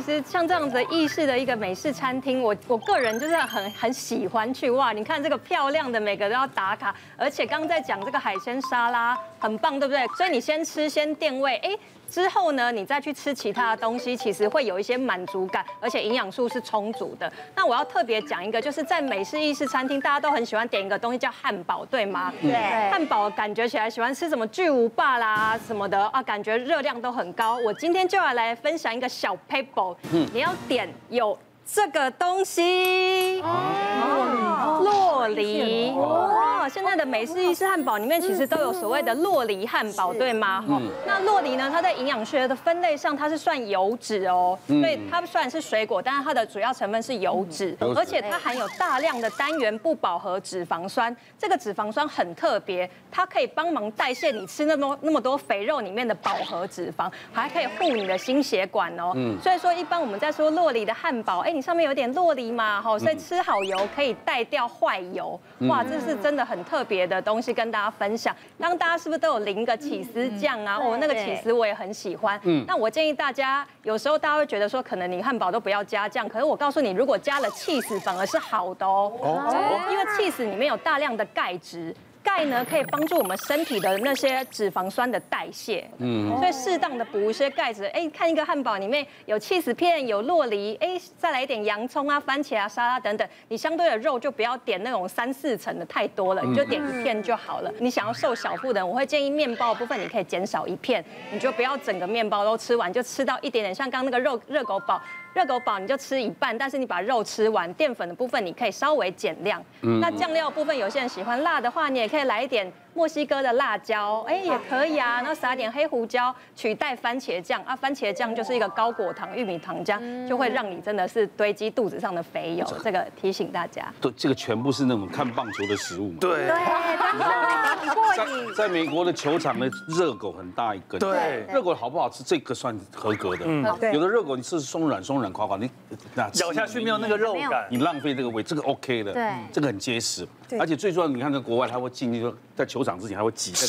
其实像这样子意式的一个美式餐厅，我我个人就是很很喜欢去哇！你看这个漂亮的，每个都要打卡，而且刚刚在讲这个海鲜沙拉很棒，对不对？所以你先吃先垫胃，哎。之后呢，你再去吃其他的东西，其实会有一些满足感，而且营养素是充足的。那我要特别讲一个，就是在美式意式餐厅，大家都很喜欢点一个东西叫汉堡，对吗？对。汉堡感觉起来喜欢吃什么巨无霸啦什么的啊，感觉热量都很高。我今天就要来分享一个小 paper，你要点有这个东西。哦。洛梨。现在的美式意式汉堡里面其实都有所谓的洛梨汉堡，对吗？嗯。那洛梨呢？它在营养学的分类上，它是算油脂哦。所以它虽然是水果，但是它的主要成分是油脂，而且它含有大量的单元不饱和脂肪酸。这个脂肪酸很特别，它可以帮忙代谢你吃那么那么多肥肉里面的饱和脂肪，还可以护你的心血管哦。嗯。所以说，一般我们在说洛梨的汉堡，哎，你上面有点落梨嘛？哈，所以吃好油可以带掉坏油。哇，这是真的很。特别的东西跟大家分享，刚刚大家是不是都有淋个起司酱啊？哦、那个起司我也很喜欢。嗯，那我建议大家，有时候大家会觉得说，可能你汉堡都不要加酱，可是我告诉你，如果加了起司反而是好的哦。哦，因为起司里面有大量的钙质。钙呢，可以帮助我们身体的那些脂肪酸的代谢，嗯，所以适当的补一些钙质。哎，看一个汉堡里面有起司片，有洛梨，哎，再来一点洋葱啊、番茄啊、沙拉等等。你相对的肉就不要点那种三四层的太多了，你就点一片就好了。你想要瘦小腹的人，我会建议面包的部分你可以减少一片，你就不要整个面包都吃完，就吃到一点点，像刚刚那个肉热狗堡。热狗堡你就吃一半，但是你把肉吃完，淀粉的部分你可以稍微减量。嗯、那酱料部分，有些人喜欢辣的话，你也可以来一点。墨西哥的辣椒，哎，也可以啊。然后撒点黑胡椒，取代番茄酱啊。番茄酱就是一个高果糖玉米糖浆，就会让你真的是堆积肚子上的肥油。这个提醒大家。对，这个全部是那种看棒球的食物。对。对。在在美国的球场的热狗很大一根。对。热狗好不好吃？这个算合格的。嗯。有的热狗你吃松软松软垮垮，你咬下去没有那个肉感，你浪费这个味。这个 OK 的。对。这个很结实。对。而且最重要，你看在国外，他会进去说在球场。之前还会挤那个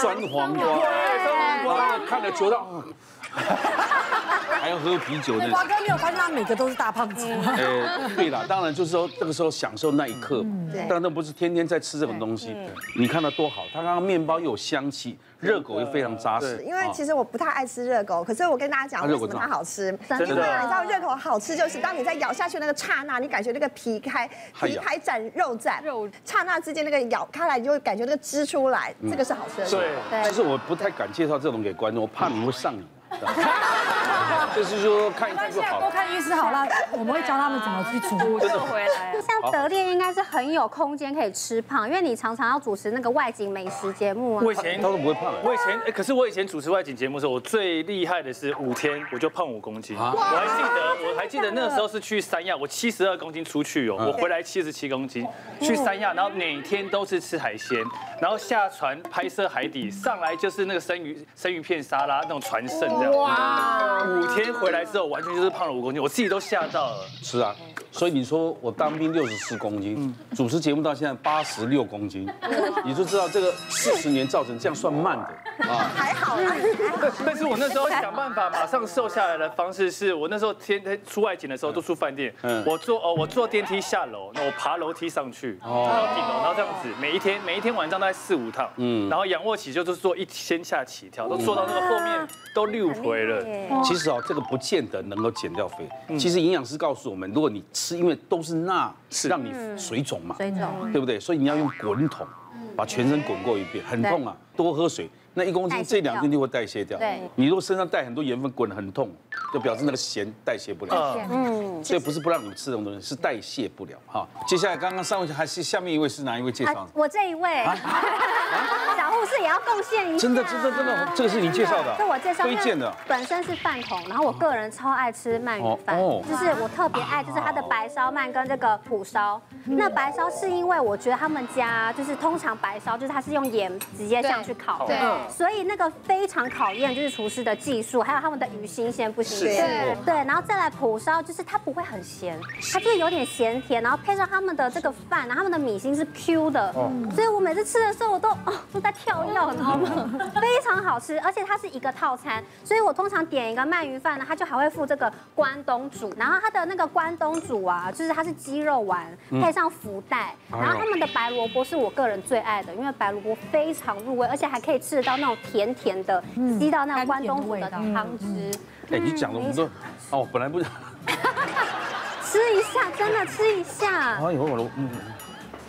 酸黄瓜，酸黄瓜看着球到，还要喝啤酒。瓜哥没有发现他每个都是大胖子。呃，对了，当然就是说这个时候享受那一刻，但那不是天天在吃这种东西。你看它多好，它刚刚面包又有香气。热狗又非常扎实，因为其实我不太爱吃热狗，可是我跟大家讲为什么它好吃，因为你知道热狗好吃就是当你在咬下去那个刹那，你感觉那个皮开皮开斩肉斩，肉刹那之间那个咬开来，你就会感觉那个汁出来，这个是好吃的。对，其实我不太敢介绍这种给观众，我怕你会上瘾。就是说看一看就好。多看医师好了，我们会教他们怎么去煮。真的回来。像德烈应该是很有空间可以吃胖，因为你常常要主持那个外景美食节目啊。我以前他都不会胖。我以前哎，可是我以前主持外景节目的时候，我最厉害的是五天我就胖五公斤。我还记得，我还记得那个时候是去三亚，我七十二公斤出去哦，我回来七十七公斤。去三亚，然后每天都是吃海鲜，然后下船拍摄海底，上来就是那个生鱼生鱼片沙拉那种船剩这样。哇！回来之后，完全就是胖了五公斤，我自己都吓到了。是啊。所以你说我当兵六十四公斤，主持节目到现在八十六公斤，你就知道这个四十年造成这样算慢的 啊。还好啦。但是我那时候想办法马上瘦下来的方式是，我那时候天天出外景的时候都住饭店，我坐哦我坐电梯下楼，那我爬楼梯上去，到顶楼，然后这样子每一天每一天晚上大概四五趟，嗯，然后仰卧起就就是做一千下起跳，都做到那个后面都六回了。其实哦，这个不见得能够减掉肥。其实营养师告诉我们，如果你吃因为都是钠，是让你水肿嘛，水肿，对不对？所以你要用滚筒，把全身滚过一遍，很痛啊，多喝水。那一公斤这两天就会代谢掉。对，你如果身上带很多盐分，滚得很痛，就表示那个咸代谢不了。嗯，所以不是不让你们吃这种东西，是代谢不了。哈，接下来刚刚上位还是下面一位是哪一位介绍？我这一位，小护士也要贡献一下。真的，真的，真的，这个是你介绍的？是我介绍推荐的。本身是饭桶，然后我个人超爱吃鳗鱼饭，就是我特别爱，就是它的白烧鳗跟这个蒲烧。那白烧是因为我觉得他们家就是通常白烧就是它是用盐直接这样去烤，对。所以那个非常考验就是厨师的技术，还有他们的鱼新鲜不新鲜。对。对，然后再来蒲烧，就是它不会很咸，它就是有点咸甜，然后配上他们的这个饭，然后他们的米心是 Q 的，所以我每次吃的时候我都哦都在跳跃，你知道吗？非常好吃，而且它是一个套餐，所以我通常点一个鳗鱼饭呢，它就还会附这个关东煮，然后它的那个关东煮啊，就是它是鸡肉丸配上福袋，然后他们的白萝卜是我个人最爱的，因为白萝卜非常入味，而且还可以吃得到那种甜甜的，吸到那个关东煮的汤汁。哎，你讲的我们都哦，本来不想 吃一下，真的吃一下。哎呦，我嗯。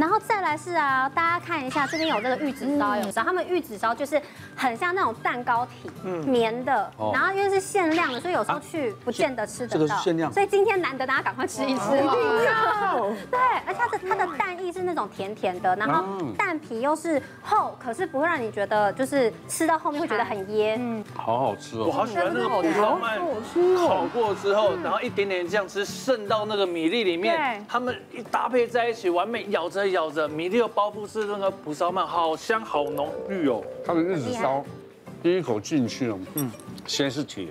然后再来是啊，大家看一下，这边有这个玉子烧，有，烧他们玉子烧就是很像那种蛋糕体，嗯，棉的，然后因为是限量的，所以有时候去不见得吃得到。这个是限量，所以今天难得大家赶快吃一吃。一定要。对，而且它的它的蛋液是那种甜甜的，然后蛋皮又是厚，可是不会让你觉得就是吃到后面会觉得很噎。嗯，好好吃哦，我好喜欢那个蒲烧鳗，烤过之后，然后一点点酱汁渗到那个米粒里面，他们一搭配在一起，完美咬着。咬着米粒的包覆是那个蒲烧鳗，好香好浓郁哦。它的日子烧，第一口进去了，嗯，先是甜，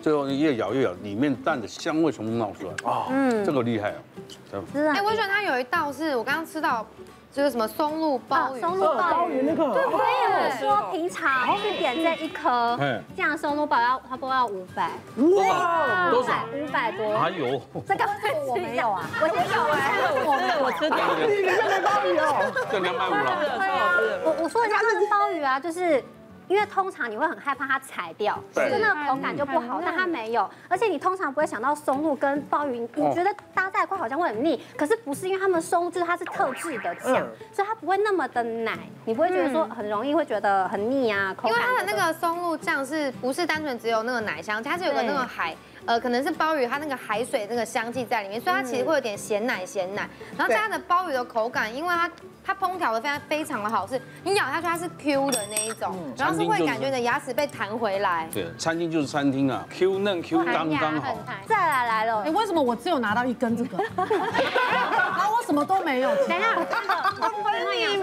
最后越咬越咬，里面蛋的香味全部冒出来。啊，嗯，这个厉害哦。是啊。哎，我喜欢它有一道是我刚刚吃到。就是什么松露鲍鱼，松露鲍鱼。那个，对，所以我说平常去点这一颗，这样松露鲍要差不多要五百，哇，多少？五百多。还有这个我没有啊，我先有哎，我我吃掉，你你这个鲍鱼哦，这两百。五了，我我说一下那个鲍鱼啊，就是。因为通常你会很害怕它踩掉，就那个口感就不好，但它没有，而且你通常不会想到松露跟鲍鱼，你觉得搭在一块好像会很腻，可是不是，因为它们松露就是它是特制的酱，所以它不会那么的奶，你不会觉得说很容易会觉得很腻啊。因为它的那个松露酱是不是单纯只有那个奶香，它是有个那个海。呃，可能是鲍鱼，它那个海水那个香气在里面，所以它其实会有点咸奶咸奶。然后它的鲍鱼的口感，因为它它烹调的非常非常的好，是你咬下去它是 Q 的那一种，然后是会感觉你的牙齿被弹回来。对，餐厅就是餐厅啊，Q 嫩 Q 刚刚好。再来来了，哎，为什么我只有拿到一根这个？然 后我什么都没有。等一下，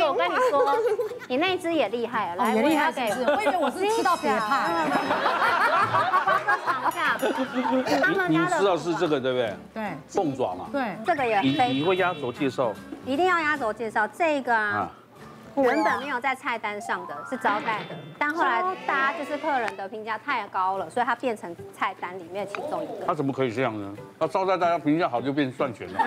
我跟你说，你那只也厉害，来，也厉害，是我以为我是吃到别 派。尝一下。你你知道是这个对不对？对，凤爪嘛。对，这个也可以。你会压轴介绍？一定要压轴介绍这个啊。原本没有在菜单上的，是招待的，但后来大家就是客人的评价太高了，所以它变成菜单里面其中一个。他怎么可以这样呢？他招待大家评价好就变赚钱了。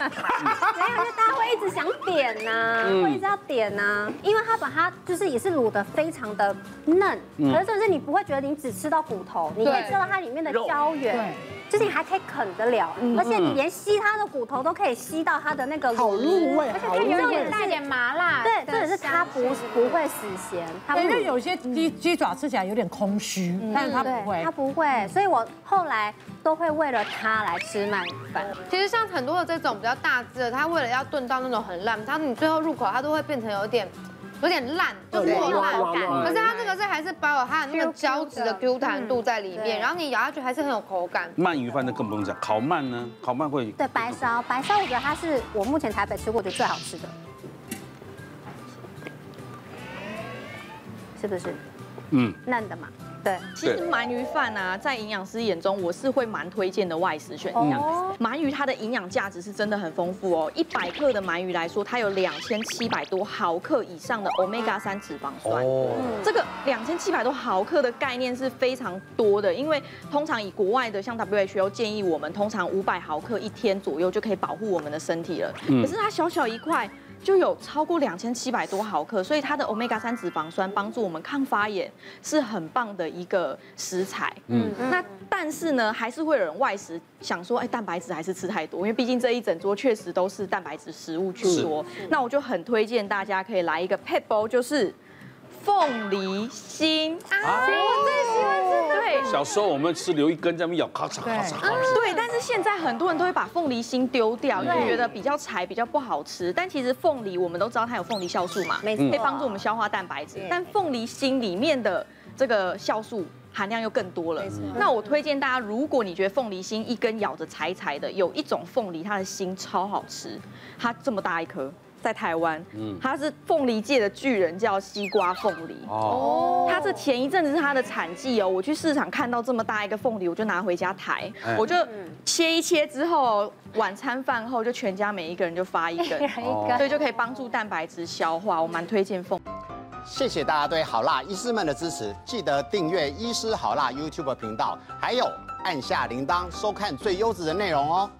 没有，就大家会一直想点呐，会一直要点呐，因为它把它就是也是卤的非常的嫩，可是甚至你不会觉得你只吃到骨头，你可以吃到它里面的胶原。就是你还可以啃得了，而且你连吸它的骨头都可以吸到它的那个好入味，而且它有点带点麻辣。对，这也是它不不会死咸。它因为有些鸡鸡爪吃起来有点空虚，但是它不会，它不会。所以我后来都会为了它来吃鳗鱼饭。其实像很多的这种比较大只的，它为了要炖到那种很烂，它你最后入口它都会变成有点。有点烂，就是破烂感。可是它这个是还是保有它的那个胶质的 Q 弹度在里面，然后你咬下去还是很有口感。鳗鱼饭就更不用讲，烤鳗呢？烤鳗会对白烧，白烧我觉得它是我目前台北吃过觉得最好吃的，是不是？嗯，嫩的嘛。对，其实鳗鱼饭啊，在营养师眼中，我是会蛮推荐的外食选项。鳗鱼它的营养价值是真的很丰富哦，一百克的鳗鱼来说，它有两千七百多毫克以上的 Omega 三脂肪酸。哦，这个两千七百多毫克的概念是非常多的，因为通常以国外的像 WHO 建议我们，通常五百毫克一天左右就可以保护我们的身体了。可是它小小一块。就有超过两千七百多毫克，所以它的 Omega 三脂肪酸帮助我们抗发炎，是很棒的一个食材。嗯，那但是呢，还是会有人外食想说，哎，蛋白质还是吃太多，因为毕竟这一整桌确实都是蛋白质食物去说。那我就很推荐大家可以来一个撇步，就是。凤梨心啊，我最喜欢吃。对，小时候我们吃留一根在那边咬，咔嚓咔嚓咔嚓。现在很多人都会把凤梨心丢掉，因为觉得比较柴，比较不好吃。但其实凤梨我们都知道它有凤梨酵素嘛，可以帮助我们消化蛋白质。但凤梨心里面的这个酵素含量又更多了。那我推荐大家，如果你觉得凤梨心一根咬着柴柴的，有一种凤梨它的心超好吃，它这么大一颗。在台湾，嗯，它是凤梨界的巨人，叫西瓜凤梨。哦，它这前一阵子是它的产季哦。我去市场看到这么大一个凤梨，我就拿回家抬，我就切一切之后，晚餐饭后就全家每一个人就发一根，所以就可以帮助蛋白质消化。我蛮推荐凤。谢谢大家对好辣医师们的支持，记得订阅医师好辣 YouTube 频道，还有按下铃铛收看最优质的内容哦。